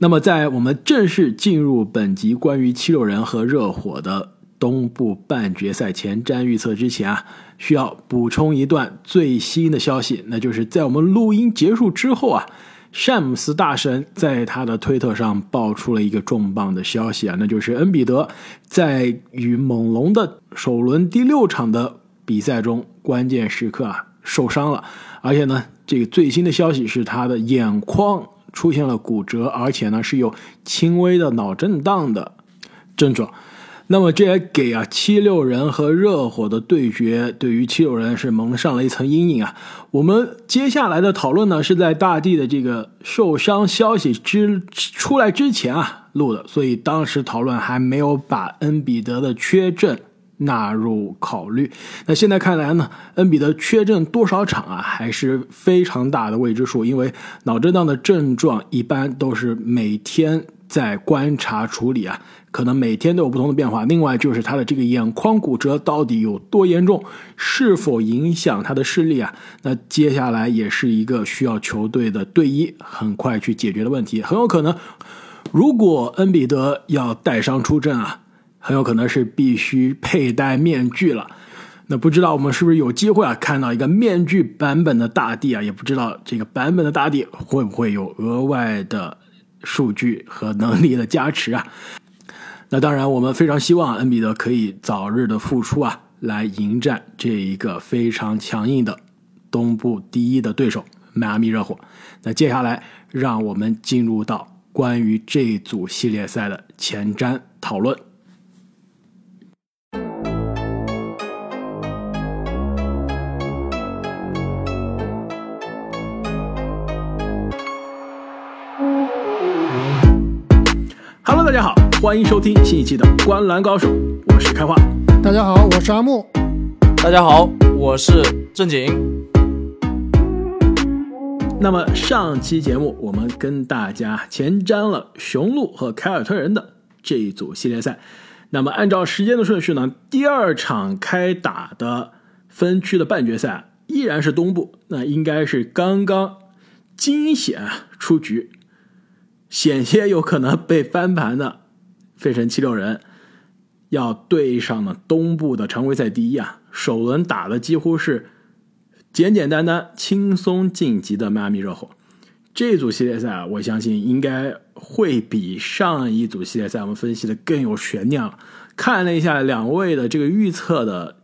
那么，在我们正式进入本集关于七六人和热火的东部半决赛前瞻预测之前啊，需要补充一段最新的消息，那就是在我们录音结束之后啊，詹姆斯大神在他的推特上爆出了一个重磅的消息啊，那就是恩比德在与猛龙的首轮第六场的比赛中，关键时刻啊受伤了，而且呢，这个最新的消息是他的眼眶。出现了骨折，而且呢是有轻微的脑震荡的症状。那么这也给啊七六人和热火的对决，对于七六人是蒙上了一层阴影啊。我们接下来的讨论呢是在大地的这个受伤消息之出来之前啊录的，所以当时讨论还没有把恩比德的缺阵。纳入考虑。那现在看来呢，恩比德缺阵多少场啊，还是非常大的未知数。因为脑震荡的症状一般都是每天在观察处理啊，可能每天都有不同的变化。另外就是他的这个眼眶骨折到底有多严重，是否影响他的视力啊？那接下来也是一个需要球队的队医很快去解决的问题。很有可能，如果恩比德要带伤出阵啊。很有可能是必须佩戴面具了，那不知道我们是不是有机会啊看到一个面具版本的大地啊？也不知道这个版本的大地会不会有额外的数据和能力的加持啊？那当然，我们非常希望恩比德可以早日的复出啊，来迎战这一个非常强硬的东部第一的对手迈阿密热火。那接下来，让我们进入到关于这组系列赛的前瞻讨论。欢迎收听新一期的《观澜高手》，我是开化。大家好，我是阿木。大家好，我是正经。那么上期节目我们跟大家前瞻了雄鹿和凯尔特人的这一组系列赛。那么按照时间的顺序呢，第二场开打的分区的半决赛依然是东部，那应该是刚刚惊险出局。险些有可能被翻盘的费城七六人，要对上了东部的常规赛第一啊！首轮打的几乎是简简单单、轻松晋级的迈阿密热火。这组系列赛啊，我相信应该会比上一组系列赛我们分析的更有悬念了。看了一下两位的这个预测的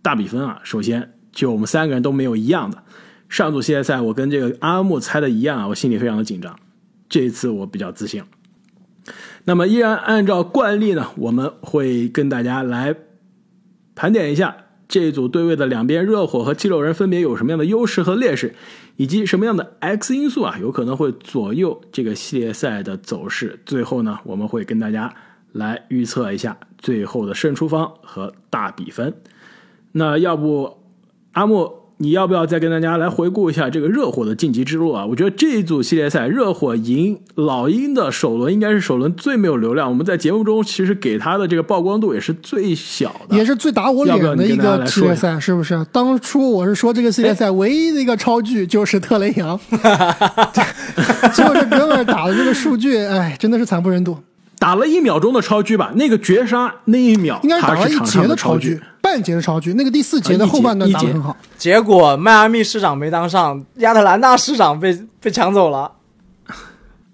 大比分啊，首先就我们三个人都没有一样的。上组系列赛我跟这个阿木猜的一样啊，我心里非常的紧张。这一次我比较自信。那么，依然按照惯例呢，我们会跟大家来盘点一下这组对位的两边热火和七六人分别有什么样的优势和劣势，以及什么样的 X 因素啊，有可能会左右这个系列赛的走势。最后呢，我们会跟大家来预测一下最后的胜出方和大比分。那要不，阿木？你要不要再跟大家来回顾一下这个热火的晋级之路啊？我觉得这一组系列赛，热火赢老鹰的首轮应该是首轮最没有流量。我们在节目中其实给他的这个曝光度也是最小的，也是最打我脸的一个系列赛，是不是？当初我是说这个系列赛唯一的一个超巨就是特雷杨，结果这哥们打的这个数据，哎，真的是惨不忍睹。打了一秒钟的超狙吧，那个绝杀那一秒，应该打了一节的超狙，半节的超狙，那个第四节的后半段打的很好。结果迈阿密市长没当上，亚特兰大市长被被抢走了。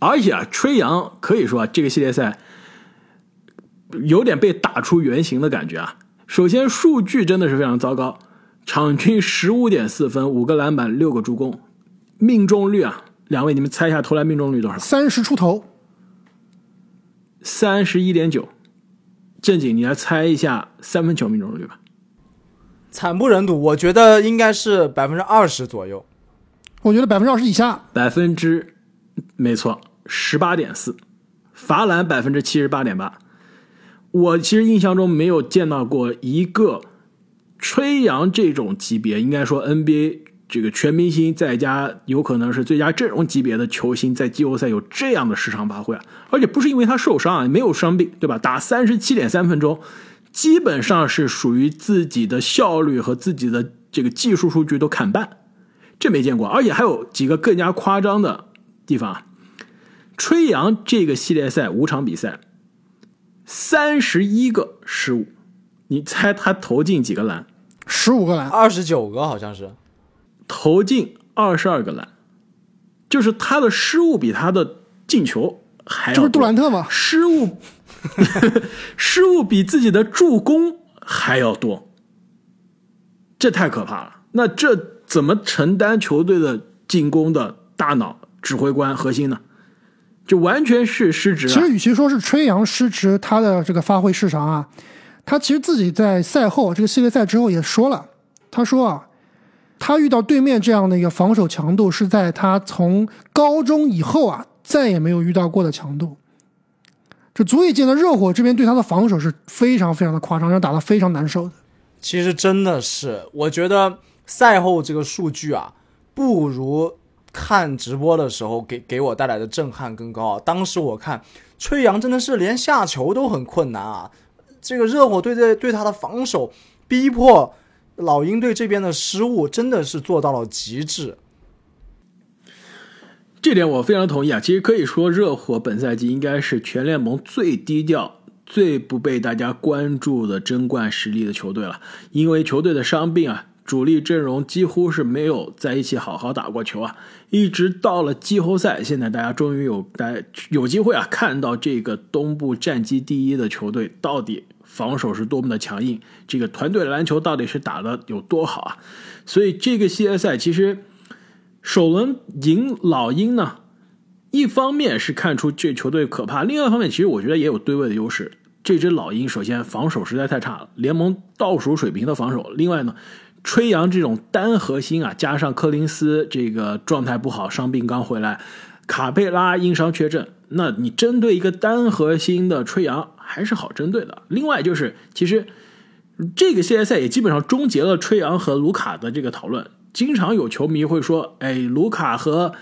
而且啊，吹杨可以说啊，这个系列赛有点被打出原形的感觉啊。首先数据真的是非常糟糕，场均十五点四分，五个篮板，六个助攻，命中率啊，两位你们猜一下投篮命中率多少？三十出头。三十一点九，正经，你来猜一下三分球命中率吧。惨不忍睹，我觉得应该是百分之二十左右。我觉得百分之二十以下。百分之，没错，十八点四，罚篮百分之七十八点八。我其实印象中没有见到过一个吹杨这种级别，应该说 NBA。这个全明星再加有可能是最佳阵容级别的球星，在季后赛有这样的市场发挥啊！而且不是因为他受伤啊，没有伤病，对吧？打三十七点三分钟，基本上是属于自己的效率和自己的这个技术数据都砍半，这没见过。而且还有几个更加夸张的地方啊，吹杨这个系列赛五场比赛，三十一个失误，你猜他投进几个篮？十五个篮，二十九个好像是，投进二十二个篮，就是他的失误比他的进球还要这不是杜兰特吗？失误，失误比自己的助攻还要多，这太可怕了。那这怎么承担球队的进攻的大脑、指挥官、核心呢？就完全是失职。其实，与其说是吹杨失职，他的这个发挥失常啊，他其实自己在赛后这个系列赛之后也说了，他说啊，他遇到对面这样的一个防守强度，是在他从高中以后啊再也没有遇到过的强度。这足以见得热火这边对他的防守是非常非常的夸张，让打得非常难受的。其实真的是，我觉得赛后这个数据啊，不如。看直播的时候，给给我带来的震撼更高。当时我看崔杨真的是连下球都很困难啊！这个热火队在对他的防守，逼迫老鹰队这边的失误，真的是做到了极致。这点我非常同意啊！其实可以说，热火本赛季应该是全联盟最低调、最不被大家关注的争冠实力的球队了，因为球队的伤病啊。主力阵容几乎是没有在一起好好打过球啊！一直到了季后赛，现在大家终于有大有机会啊，看到这个东部战绩第一的球队到底防守是多么的强硬，这个团队篮球到底是打的有多好啊！所以这个系列赛其实首轮赢老鹰呢，一方面是看出这球队可怕，另外一方面其实我觉得也有对位的优势。这支老鹰首先防守实在太差了，联盟倒数水平的防守，另外呢。吹杨这种单核心啊，加上柯林斯这个状态不好，伤病刚回来，卡佩拉因伤缺阵，那你针对一个单核心的吹杨还是好针对的。另外就是，其实这个系列赛也基本上终结了吹杨和卢卡的这个讨论。经常有球迷会说：“哎，卢卡和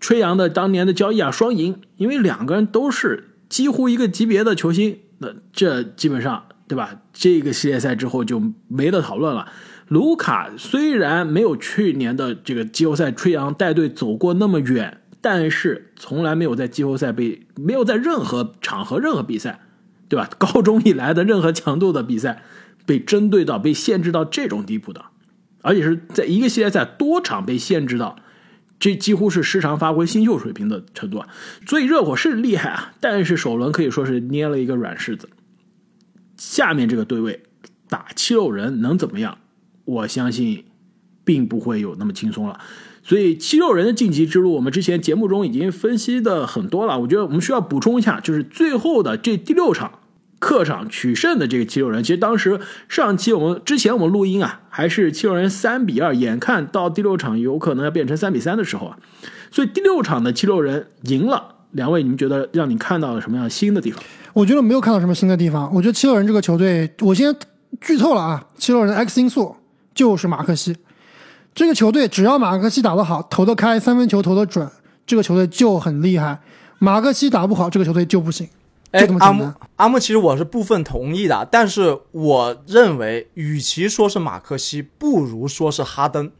吹杨的当年的交易啊，双赢，因为两个人都是几乎一个级别的球星。”那这基本上对吧？这个系列赛之后就没得讨论了。卢卡虽然没有去年的这个季后赛吹杨带队走过那么远，但是从来没有在季后赛被没有在任何场合、任何比赛，对吧？高中以来的任何强度的比赛被针对到、被限制到这种地步的，而且是在一个系列赛多场被限制到，这几乎是时常发挥新秀水平的程度啊！所以热火是厉害啊，但是首轮可以说是捏了一个软柿子。下面这个对位打七六人能怎么样？我相信，并不会有那么轻松了，所以七六人的晋级之路，我们之前节目中已经分析的很多了。我觉得我们需要补充一下，就是最后的这第六场客场取胜的这个七六人，其实当时上期我们之前我们录音啊，还是七六人三比二，眼看到第六场有可能要变成三比三的时候啊，所以第六场的七六人赢了。两位，你们觉得让你看到了什么样新的地方？我觉得没有看到什么新的地方。我觉得七六人这个球队，我先剧透了啊，七六人 X 因素。就是马克西，这个球队只要马克西打得好，投得开，三分球投得准，这个球队就很厉害。马克西打不好，这个球队就不行。哎，阿木，阿木，其实我是部分同意的，但是我认为，与其说是马克西，不如说是哈登。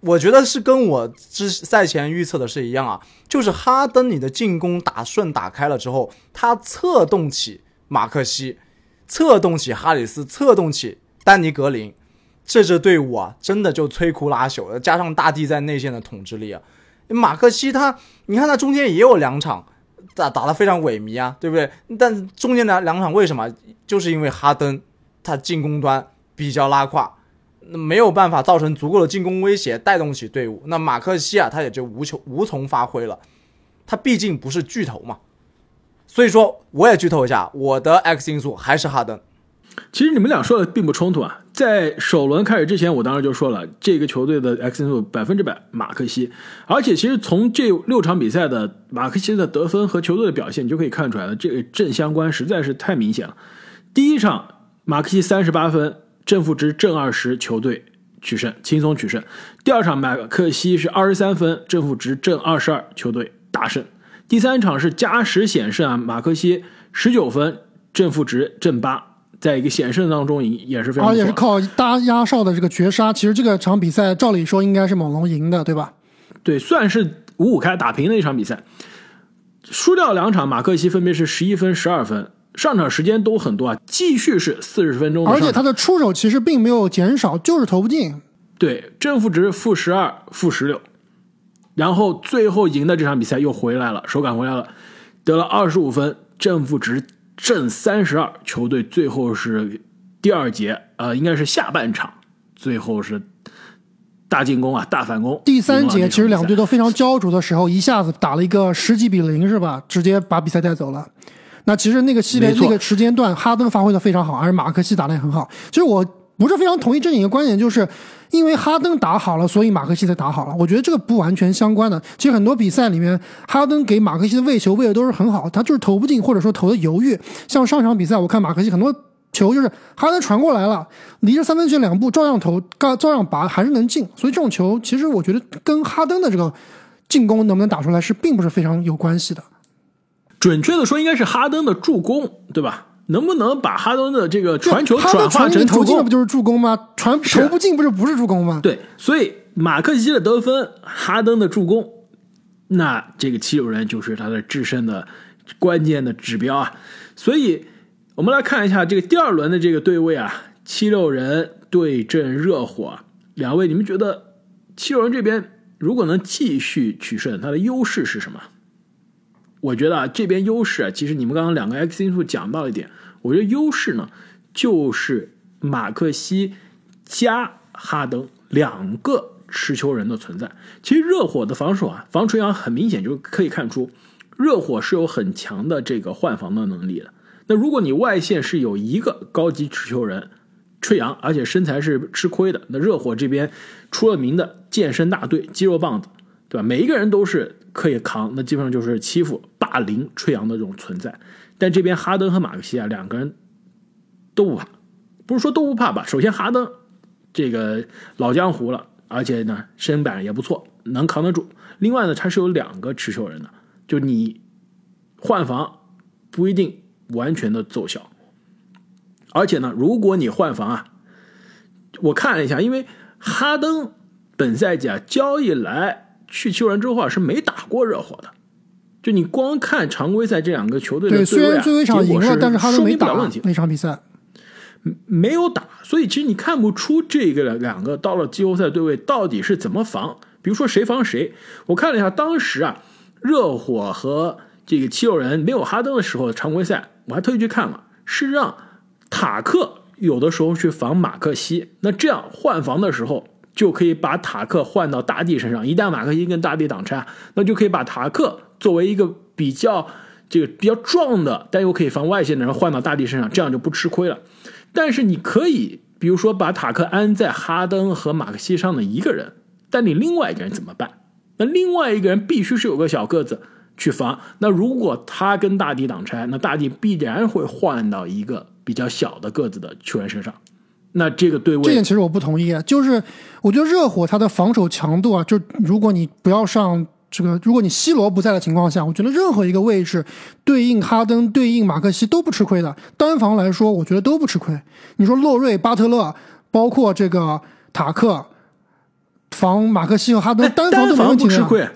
我觉得是跟我之赛前预测的是一样啊，就是哈登，你的进攻打顺打开了之后，他策动起马克西，策动起哈里斯，策动起丹尼格林。这支队伍啊，真的就摧枯拉朽了。加上大帝在内线的统治力啊，马克西他，你看他中间也有两场打打得非常萎靡啊，对不对？但中间的两场为什么？就是因为哈登他进攻端比较拉胯，那没有办法造成足够的进攻威胁，带动起队伍。那马克西啊，他也就无求无从发挥了。他毕竟不是巨头嘛，所以说我也剧透一下，我的 X 因素还是哈登。其实你们俩说的并不冲突啊，在首轮开始之前，我当时就说了，这个球队的 X 因素百分之百马克西，而且其实从这六场比赛的马克西的得分和球队的表现，你就可以看出来了，这个正相关实在是太明显了。第一场马克西三十八分，正负值正二十，球队取胜，轻松取胜；第二场马克西是二十三分，正负值正二十二，球队大胜；第三场是加时险胜啊，马克西十九分，正负值正八。在一个险胜当中赢也是非常，而且是靠搭压哨的这个绝杀。其实这个场比赛照理说应该是猛龙赢的，对吧？对，算是五五开打平的一场比赛。输掉两场，马克西分别是十一分、十二分，上场时间都很多啊，继续是四十分钟而且他的出手其实并没有减少，就是投不进。对，正负值负十二、负十六，然后最后赢的这场比赛又回来了，手感回来了，得了二十五分，正负值正三十二，球队最后是第二节，呃，应该是下半场，最后是大进攻啊，大反攻。第三节其实两队都非常焦灼的时候，一下子打了一个十几比零，是吧？直接把比赛带走了。那其实那个系列那个时间段，哈登发挥的非常好，而马克西打的也很好。其实我不是非常同意这一个观点，就是因为哈登打好了，所以马克西才打好了。我觉得这个不完全相关的。其实很多比赛里面，哈登给马克西的喂球喂的都是很好，他就是投不进，或者说投的犹豫。像上场比赛，我看马克西很多球就是哈登传过来了，离着三分线两步照样投，照样拔，还是能进。所以这种球，其实我觉得跟哈登的这个进攻能不能打出来是并不是非常有关系的。准确的说，应该是哈登的助攻，对吧？能不能把哈登的这个传球转化成投进了不？就是助攻吗？传投不进不是不是助攻吗？对，所以马克西的得分，哈登的助攻，那这个七六人就是他的制胜的关键的指标啊。所以我们来看一下这个第二轮的这个对位啊，七六人对阵热火，两位你们觉得七六人这边如果能继续取胜，他的优势是什么？我觉得啊，这边优势啊，其实你们刚刚两个 X 因素讲到一点，我觉得优势呢就是马克西加哈登两个持球人的存在。其实热火的防守啊，防吹杨很明显就可以看出，热火是有很强的这个换防的能力的。那如果你外线是有一个高级持球人吹杨，而且身材是吃亏的，那热火这边出了名的健身大队、肌肉棒子，对吧？每一个人都是可以扛，那基本上就是欺负、霸凌吹杨的这种存在。但这边哈登和马克西啊，两个人都不怕，不是说都不怕吧？首先哈登这个老江湖了，而且呢身板也不错，能扛得住。另外呢，他是有两个持球人的，就你换防不一定完全的奏效。而且呢，如果你换防啊，我看了一下，因为哈登本赛季啊交易来去球人之后啊是没打过热火的，就你光看常规赛这两个球队的对，虽位啊然最后一场赢了，结果是但是哈登说没打问题。那场比赛。没有打，所以其实你看不出这个两个到了季后赛对位到底是怎么防。比如说谁防谁，我看了一下，当时啊，热火和这个七六人没有哈登的时候的常规赛，我还特意去看了，是让塔克有的时候去防马克西，那这样换防的时候就可以把塔克换到大帝身上，一旦马克西跟大帝挡拆，那就可以把塔克作为一个比较这个比较壮的，但又可以防外线的人换到大帝身上，这样就不吃亏了。但是你可以，比如说把塔克安在哈登和马克西上的一个人，但你另外一个人怎么办？那另外一个人必须是有个小个子去防。那如果他跟大帝挡拆，那大帝必然会换到一个比较小的个子的球员身上。那这个对位这点其实我不同意，就是我觉得热火他的防守强度啊，就如果你不要上这个，如果你西罗不在的情况下，我觉得任何一个位置对应哈登、对应马克西都不吃亏的。单防来说，我觉得都不吃亏。你说洛瑞、巴特勒，包括这个塔克防马克西和哈登，哎单防都没问题的呀。不吃亏，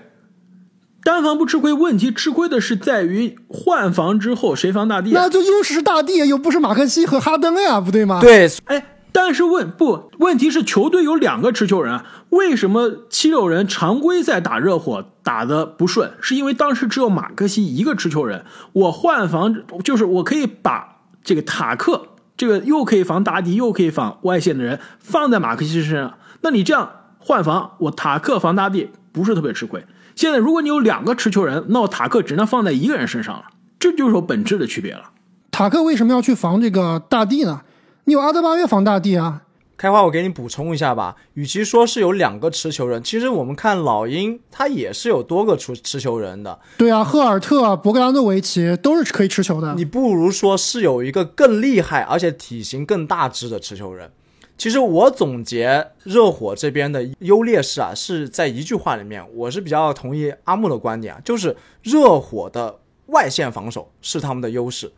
单防不吃亏。问题吃亏的是在于换防之后谁防大帝啊？那就优势是大帝，又不是马克西和哈登呀，不对吗？，对，哎，但是问不，问题是球队有两个持球人啊，为什么七六人常规赛打热火打的不顺？是因为当时只有马克西一个持球人，我换防就是我可以把这个塔克这个又可以防大帝又可以防外线的人放在马克西身上，那你这样换防，我塔克防大帝不是特别吃亏。现在如果你有两个持球人，那我塔克只能放在一个人身上了，这就是有本质的区别了。塔克为什么要去防这个大帝呢？你有阿德巴约防大帝啊，开花，我给你补充一下吧。与其说是有两个持球人，其实我们看老鹰，他也是有多个持持球人的。对啊，赫尔特、博格拉诺维奇都是可以持球的。你不如说是有一个更厉害而且体型更大只的持球人。其实我总结热火这边的优劣势啊，是在一句话里面，我是比较同意阿木的观点啊，就是热火的外线防守是他们的优势，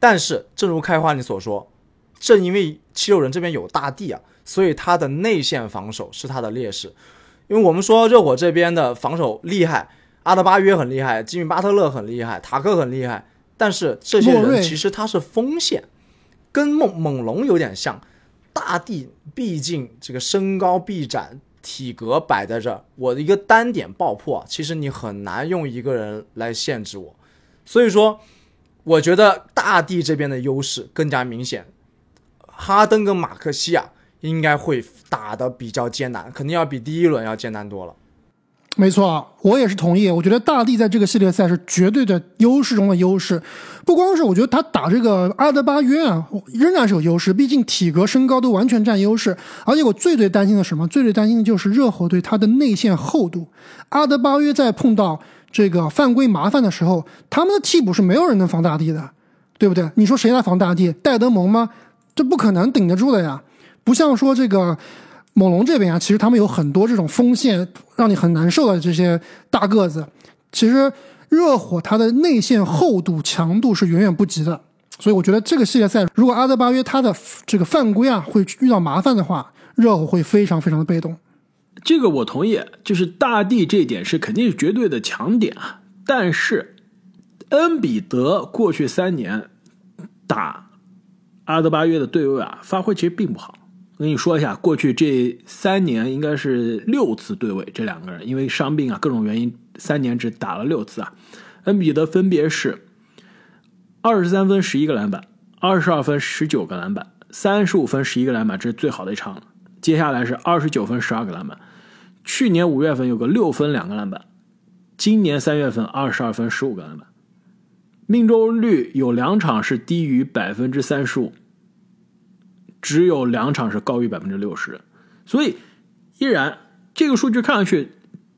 但是正如开花你所说，正因为七六人这边有大帝啊，所以他的内线防守是他的劣势。因为我们说热火这边的防守厉害，阿德巴约很厉害，吉米巴特勒很厉害，塔克很厉害，但是这些人其实他是锋线，跟猛猛龙有点像。大帝毕竟这个身高臂展、体格摆在这儿，我的一个单点爆破，其实你很难用一个人来限制我。所以说，我觉得大帝这边的优势更加明显。哈登跟马克西亚应该会打得比较艰难，肯定要比第一轮要艰难多了。没错，我也是同意。我觉得大帝在这个系列赛是绝对的优势中的优势，不光是我觉得他打这个阿德巴约啊，仍然是有优势，毕竟体格、身高都完全占优势。而且我最最担心的什么？最最担心的就是热火队他的内线厚度。阿德巴约在碰到这个犯规麻烦的时候，他们的替补是没有人能防大帝的，对不对？你说谁来防大帝？戴德蒙吗？这不可能顶得住的呀！不像说这个。猛龙这边啊，其实他们有很多这种锋线让你很难受的这些大个子。其实热火它的内线厚度强度是远远不及的，所以我觉得这个系列赛如果阿德巴约他的这个犯规啊会遇到麻烦的话，热火会非常非常的被动。这个我同意，就是大帝这一点是肯定是绝对的强点啊。但是恩比德过去三年打阿德巴约的对位啊，发挥其实并不好。我跟你说一下，过去这三年应该是六次对位，这两个人因为伤病啊各种原因，三年只打了六次啊。恩比德分别是二十三分十一个篮板，二十二分十九个篮板，三十五分十一个篮板，这是最好的一场了。接下来是二十九分十二个篮板，去年五月份有个六分两个篮板，今年三月份二十二分十五个篮板，命中率有两场是低于百分之三十五。只有两场是高于百分之六十，所以依然这个数据看上去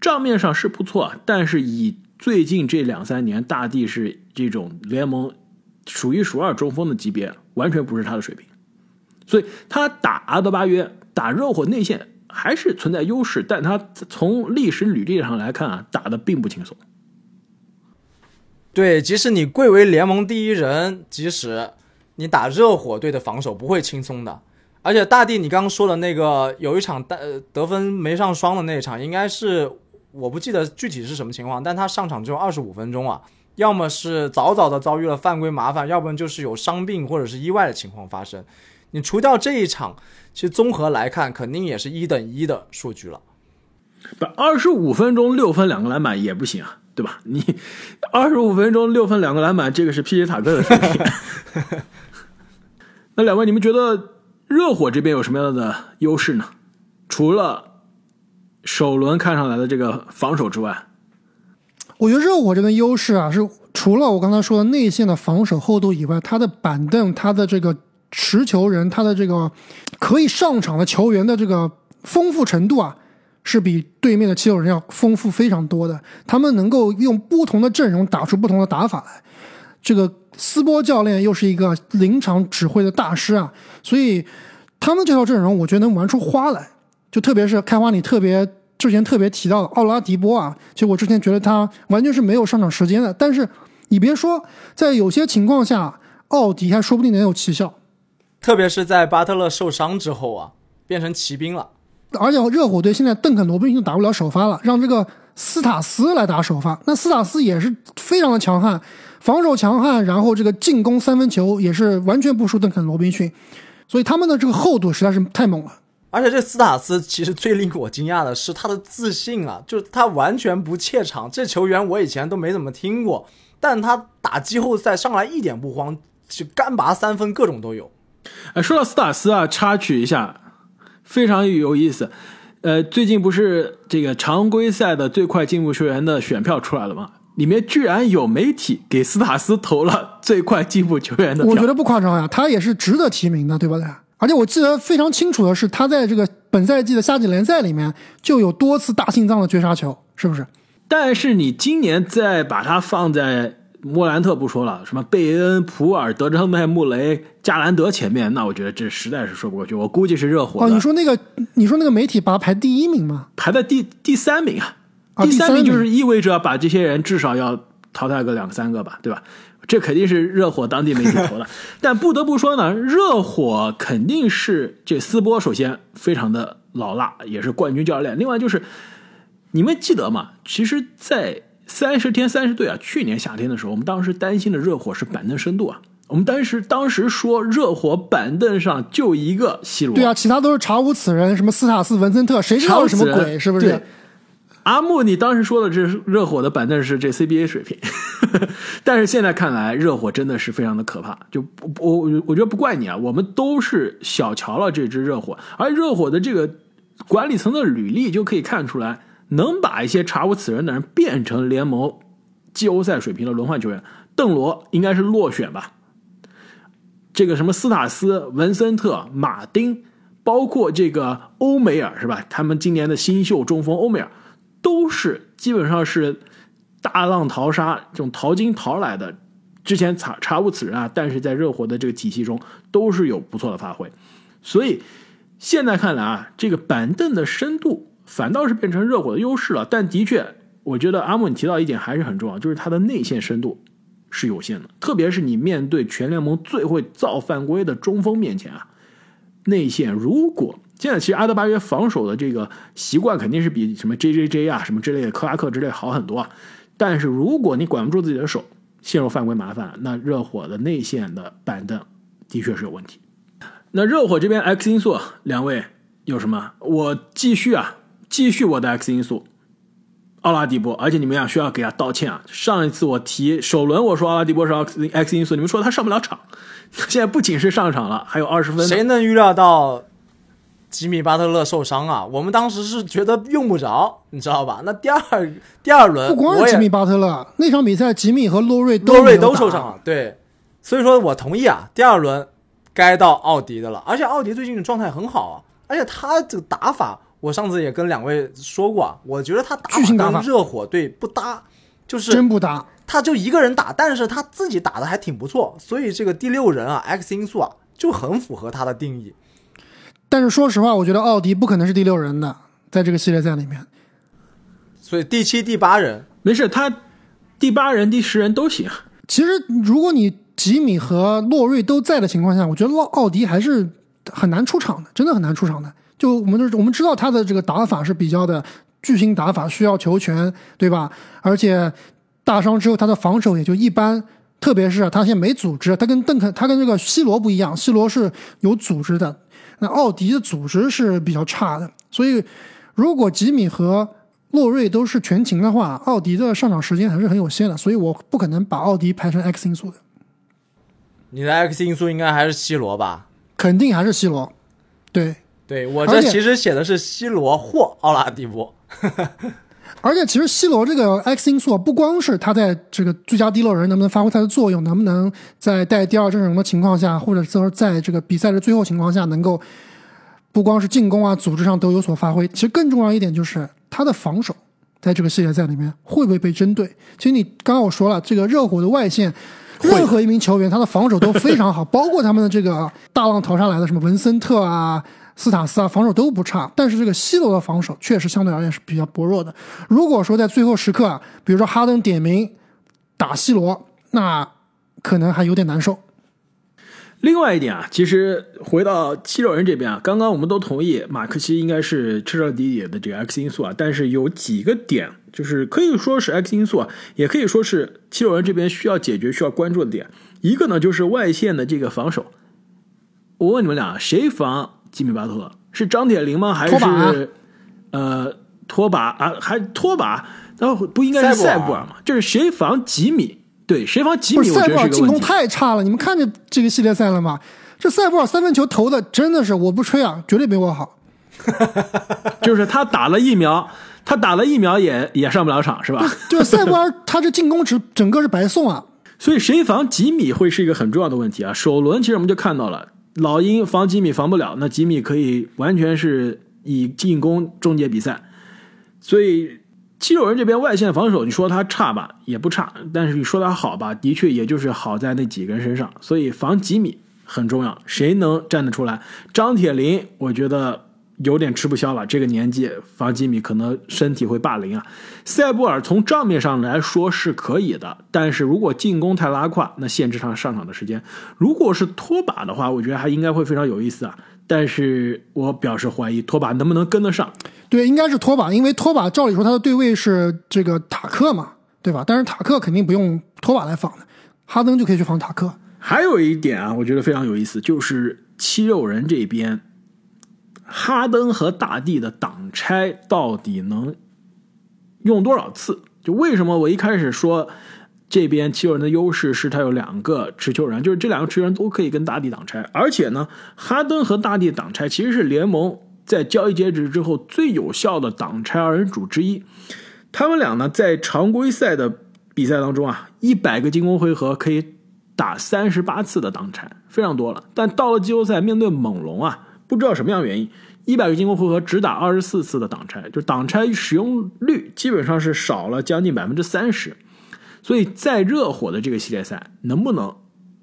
账面上是不错，但是以最近这两三年大帝是这种联盟数一数二中锋的级别，完全不是他的水平。所以他打阿德巴约、打热火内线还是存在优势，但他从历史履历上来看啊，打的并不轻松。对，即使你贵为联盟第一人，即使。你打热火队的防守不会轻松的，而且大帝，你刚刚说的那个有一场得得分没上双的那一场，应该是我不记得具体是什么情况，但他上场只有二十五分钟啊，要么是早早的遭遇了犯规麻烦，要不然就是有伤病或者是意外的情况发生。你除掉这一场，其实综合来看，肯定也是一等一的数据了。不，二十五分钟六分两个篮板也不行啊，对吧？你二十五分钟六分两个篮板，这个是皮杰塔克的水平。那两位，你们觉得热火这边有什么样的优势呢？除了首轮看上来的这个防守之外，我觉得热火这边优势啊，是除了我刚才说的内线的防守厚度以外，他的板凳、他的这个持球人、他的这个可以上场的球员的这个丰富程度啊，是比对面的七六人要丰富非常多的。他们能够用不同的阵容打出不同的打法来，这个。斯波教练又是一个临场指挥的大师啊，所以他们这套阵容我觉得能玩出花来。就特别是开花，你特别之前特别提到的奥拉迪波啊，其实我之前觉得他完全是没有上场时间的。但是你别说，在有些情况下，奥迪还说不定能有奇效。特别是在巴特勒受伤之后啊，变成骑兵了。而且热火队现在邓肯罗宾逊打不了首发了，让这个斯塔斯来打首发。那斯塔斯也是非常的强悍。防守强悍，然后这个进攻三分球也是完全不输邓肯罗宾逊，所以他们的这个厚度实在是太猛了。而且这斯塔斯其实最令我惊讶的是他的自信啊，就是他完全不怯场。这球员我以前都没怎么听过，但他打季后赛上来一点不慌，就干拔三分各种都有。哎，说到斯塔斯啊，插曲一下，非常有意思。呃，最近不是这个常规赛的最快进步球员的选票出来了吗？里面居然有媒体给斯塔斯投了最快进步球员的票我觉得不夸张呀，他也是值得提名的，对不对？而且我记得非常清楚的是，他在这个本赛季的夏季联赛里面就有多次大心脏的绝杀球，是不是？但是你今年再把他放在莫兰特不说了，什么贝恩、普尔、德章麦、穆雷、加兰德前面，那我觉得这实在是说不过去。我估计是热火。哦，你说那个，你说那个媒体把他排第一名吗？排在第第三名啊。第三名就是意味着把这些人至少要淘汰个两三个吧，对吧？这肯定是热火当地媒体投的。但不得不说呢，热火肯定是这斯波首先非常的老辣，也是冠军教练。另外就是你们记得吗？其实，在三十天三十队啊，去年夏天的时候，我们当时担心的热火是板凳深度啊。我们当时当时说热火板凳上就一个西罗，对啊，其他都是查无此人，什么斯塔斯、文森特，谁知道是什么鬼？是不是？阿木，你当时说的这热火的板凳是这 CBA 水平，但是现在看来，热火真的是非常的可怕。就我我我觉得不怪你啊，我们都是小瞧了这支热火，而热火的这个管理层的履历就可以看出来，能把一些查无此人的人变成联盟季后赛水平的轮换球员。邓罗应该是落选吧。这个什么斯塔斯、文森特、马丁，包括这个欧梅尔是吧？他们今年的新秀中锋欧梅尔，都是基本上是大浪淘沙，这种淘金淘来的。之前查查无此人啊，但是在热火的这个体系中都是有不错的发挥。所以现在看来啊，这个板凳的深度反倒是变成热火的优势了。但的确，我觉得阿木你提到一点还是很重要，就是他的内线深度。是有限的，特别是你面对全联盟最会造犯规的中锋面前啊，内线如果现在其实阿德巴约防守的这个习惯肯定是比什么 J J J 啊什么之类的克拉克之类好很多啊，但是如果你管不住自己的手，陷入犯规麻烦，那热火的内线的板凳的确是有问题。那热火这边 X 因素，两位有什么？我继续啊，继续我的 X 因素。奥拉迪波，而且你们俩需要给他道歉啊！上一次我提首轮，我说奥拉迪波是 X X 因素，你们说他上不了场，现在不仅是上场了，还有二十分。谁能预料到吉米巴特勒受伤啊？我们当时是觉得用不着，你知道吧？那第二第二轮不光是吉米巴特勒，那场比赛吉米和洛瑞洛瑞都受伤了，对，所以说我同意啊，第二轮该到奥迪的了。而且奥迪最近的状态很好啊，而且他这个打法。我上次也跟两位说过，我觉得他打法跟热火队不搭，就是真不搭。他就一个人打，但是他自己打的还挺不错，所以这个第六人啊，X 因素啊，就很符合他的定义。但是说实话，我觉得奥迪不可能是第六人的，在这个系列赛里面。所以第七、第八人没事，他第八人、第十人都行。其实如果你吉米和洛瑞都在的情况下，我觉得奥奥迪还是很难出场的，真的很难出场的。就我们就是我们知道他的这个打法是比较的巨星打法，需要球权，对吧？而且大伤之后他的防守也就一般，特别是他现在没组织，他跟邓肯他跟这个 C 罗不一样，C 罗是有组织的，那奥迪的组织是比较差的。所以如果吉米和洛瑞都是全勤的话，奥迪的上场时间还是很有限的，所以我不可能把奥迪排成 X 因素的。你的 X 因素应该还是 C 罗吧？肯定还是 C 罗，对。对我这其实写的是西罗或奥拉迪波，而且其实西罗这个 X 因素不光是他在这个最佳第六人能不能发挥他的作用，能不能在带第二阵容的情况下，或者说在这个比赛的最后情况下，能够不光是进攻啊，组织上都有所发挥。其实更重要一点就是他的防守，在这个系列赛里面会不会被针对？其实你刚刚我说了，这个热火的外线，任何一名球员他的防守都非常好，包括他们的这个大浪淘沙来的什么文森特啊。斯塔斯啊，防守都不差，但是这个西罗的防守确实相对而言是比较薄弱的。如果说在最后时刻啊，比如说哈登点名打西罗，那可能还有点难受。另外一点啊，其实回到七六人这边啊，刚刚我们都同意马克西应该是彻彻底底的这个 X 因素啊，但是有几个点就是可以说是 X 因素啊，也可以说是七六人这边需要解决、需要关注的点。一个呢就是外线的这个防守。我问你们俩，谁防？吉米巴特是张铁林吗？还是呃拖把啊？还拖把？那不应该是塞布尔吗？这是谁防吉米？对，谁防吉米？塞布尔进攻太差了。你们看见这个系列赛了吗？这塞布尔三分球投的真的是，我不吹啊，绝对没我好。就是他打了疫苗，他打了疫苗也也上不了场，是吧？就是塞布尔，他这进攻值整个是白送啊。所以谁防吉米会是一个很重要的问题啊。首轮其实我们就看到了。老鹰防吉米防不了，那吉米可以完全是以进攻终结比赛。所以七六人这边外线防守，你说他差吧，也不差；但是你说他好吧，的确也就是好在那几个人身上。所以防吉米很重要，谁能站得出来？张铁林，我觉得。有点吃不消了，这个年纪防吉米可能身体会霸凌啊。塞布尔从账面上来说是可以的，但是如果进攻太拉胯，那限制他上场的时间。如果是拖把的话，我觉得还应该会非常有意思啊。但是我表示怀疑拖把能不能跟得上。对，应该是拖把，因为拖把照理说他的对位是这个塔克嘛，对吧？但是塔克肯定不用拖把来防的，哈登就可以去防塔克。还有一点啊，我觉得非常有意思，就是七六人这边，哈登和大帝的挡拆到底能用多少次？就为什么我一开始说这边七六人的优势是他有两个持球人，就是这两个持球人都可以跟大帝挡拆，而且呢，哈登和大帝挡拆其实是联盟在交易截止之后最有效的挡拆二人组之一。他们俩呢，在常规赛的比赛当中啊，一百个进攻回合可以打三十八次的挡拆，非常多了。但到了季后赛，面对猛龙啊，不知道什么样原因，一百个进攻回合只打二十四次的挡拆，就挡拆使用率基本上是少了将近百分之三十。所以在热火的这个系列赛，能不能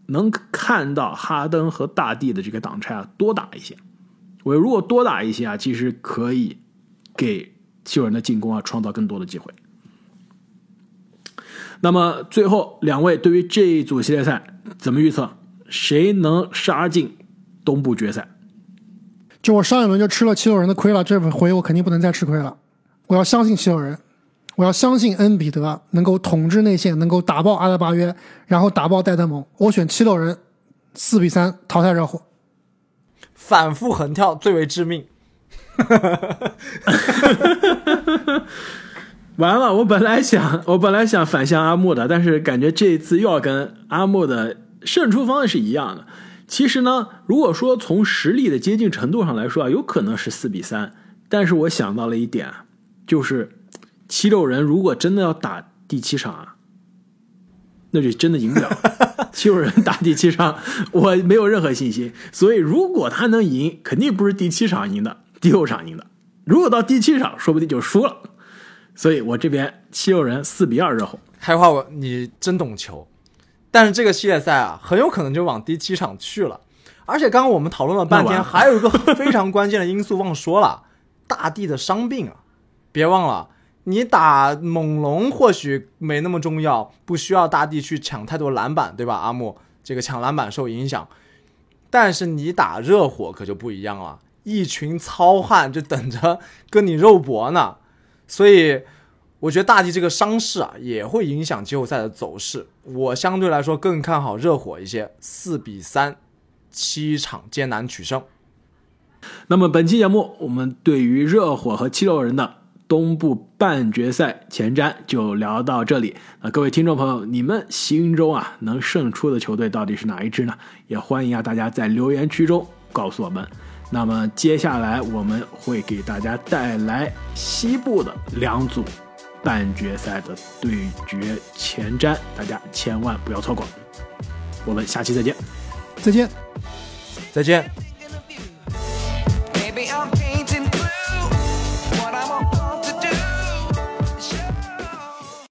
能看到哈登和大帝的这个挡拆啊多打一些？我如果多打一些啊，其实可以给七六人的进攻啊创造更多的机会。那么最后两位对于这一组系列赛怎么预测？谁能杀进东部决赛？就我上一轮就吃了七六人的亏了，这回我肯定不能再吃亏了。我要相信七六人，我要相信恩比德能够统治内线，能够打爆阿德巴约，然后打爆戴德蒙。我选七六人，四比三淘汰热火。反复横跳最为致命。完了，我本来想，我本来想反向阿木的，但是感觉这一次又要跟阿木的胜出方案是一样的。其实呢，如果说从实力的接近程度上来说啊，有可能是四比三。但是我想到了一点，就是七六人如果真的要打第七场啊，那就真的赢不了。七六人打第七场，我没有任何信心。所以如果他能赢，肯定不是第七场赢的，第六场赢的。如果到第七场，说不定就输了。所以我这边七六人四比二热火。开花我你真懂球，但是这个系列赛啊，很有可能就往第七场去了。而且刚刚我们讨论了半天，还有一个非常关键的因素忘说了，大地的伤病啊，别忘了，你打猛龙或许没那么重要，不需要大地去抢太多篮板，对吧？阿木这个抢篮板受影响，但是你打热火可就不一样了，一群糙汉就等着跟你肉搏呢。所以我觉得大帝这个伤势啊，也会影响季后赛的走势。我相对来说更看好热火一些，四比三，七场艰难取胜。那么本期节目，我们对于热火和七六人的东部半决赛前瞻就聊到这里。啊，各位听众朋友，你们心中啊能胜出的球队到底是哪一支呢？也欢迎啊大家在留言区中告诉我们。那么接下来我们会给大家带来西部的两组半决赛的对决前瞻，大家千万不要错过。我们下期再见。再见。再见。